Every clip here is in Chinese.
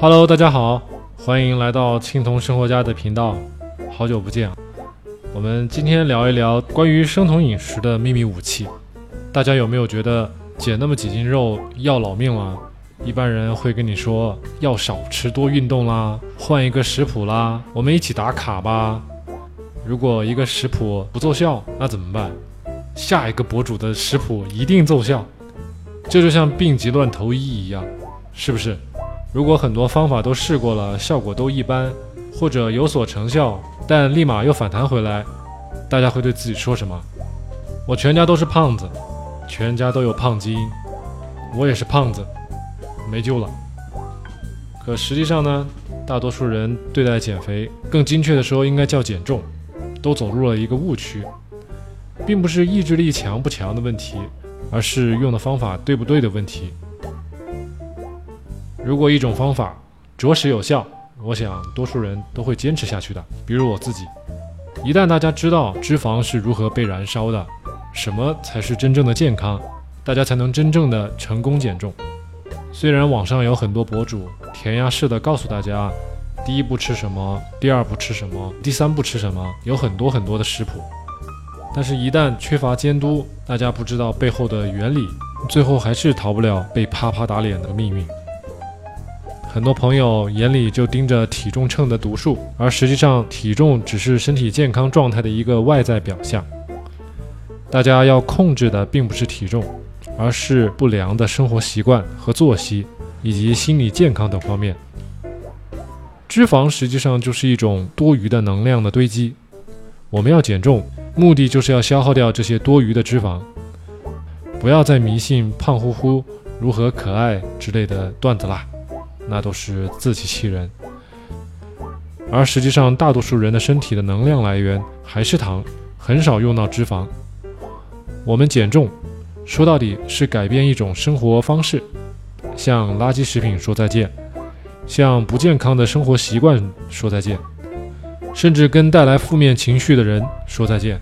Hello，大家好，欢迎来到青铜生活家的频道，好久不见。我们今天聊一聊关于生酮饮食的秘密武器。大家有没有觉得减那么几斤肉要老命了？一般人会跟你说要少吃多运动啦，换一个食谱啦，我们一起打卡吧。如果一个食谱不奏效，那怎么办？下一个博主的食谱一定奏效。这就像病急乱投医一样，是不是？如果很多方法都试过了，效果都一般，或者有所成效，但立马又反弹回来，大家会对自己说什么？我全家都是胖子，全家都有胖基因，我也是胖子，没救了。可实际上呢，大多数人对待减肥，更精确的说应该叫减重，都走入了一个误区，并不是意志力强不强的问题。而是用的方法对不对的问题。如果一种方法着实有效，我想多数人都会坚持下去的。比如我自己，一旦大家知道脂肪是如何被燃烧的，什么才是真正的健康，大家才能真正的成功减重。虽然网上有很多博主填鸭式的告诉大家，第一步吃什么，第二步吃什么，第三步吃什么，有很多很多的食谱。但是，一旦缺乏监督，大家不知道背后的原理，最后还是逃不了被啪啪打脸的命运。很多朋友眼里就盯着体重秤的读数，而实际上体重只是身体健康状态的一个外在表象。大家要控制的并不是体重，而是不良的生活习惯和作息，以及心理健康等方面。脂肪实际上就是一种多余的能量的堆积，我们要减重。目的就是要消耗掉这些多余的脂肪，不要再迷信胖乎乎如何可爱之类的段子啦，那都是自欺欺人。而实际上，大多数人的身体的能量来源还是糖，很少用到脂肪。我们减重，说到底是改变一种生活方式，向垃圾食品说再见，向不健康的生活习惯说再见。甚至跟带来负面情绪的人说再见。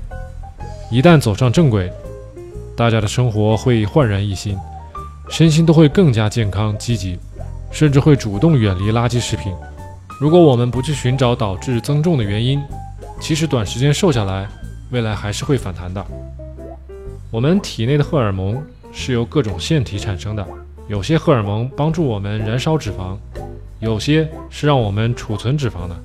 一旦走上正轨，大家的生活会焕然一新，身心都会更加健康积极，甚至会主动远离垃圾食品。如果我们不去寻找导致增重的原因，其实短时间瘦下来，未来还是会反弹的。我们体内的荷尔蒙是由各种腺体产生的，有些荷尔蒙帮助我们燃烧脂肪，有些是让我们储存脂肪的。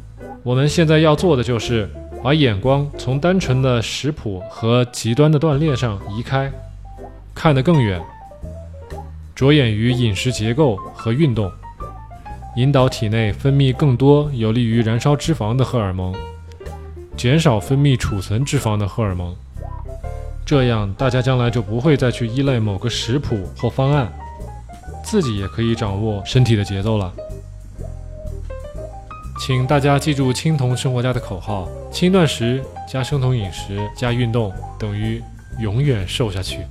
我们现在要做的就是把眼光从单纯的食谱和极端的锻炼上移开，看得更远，着眼于饮食结构和运动，引导体内分泌更多有利于燃烧脂肪的荷尔蒙，减少分泌储存脂肪的荷尔蒙。这样，大家将来就不会再去依赖某个食谱或方案，自己也可以掌握身体的节奏了。请大家记住青铜生活家的口号：轻断食加生酮饮食加运动等于永远瘦下去。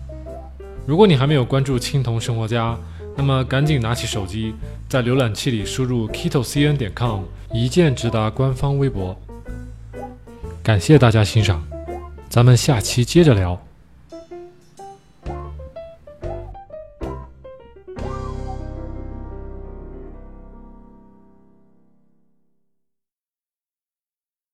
如果你还没有关注青铜生活家，那么赶紧拿起手机，在浏览器里输入 ketocn 点 com，一键直达官方微博。感谢大家欣赏，咱们下期接着聊。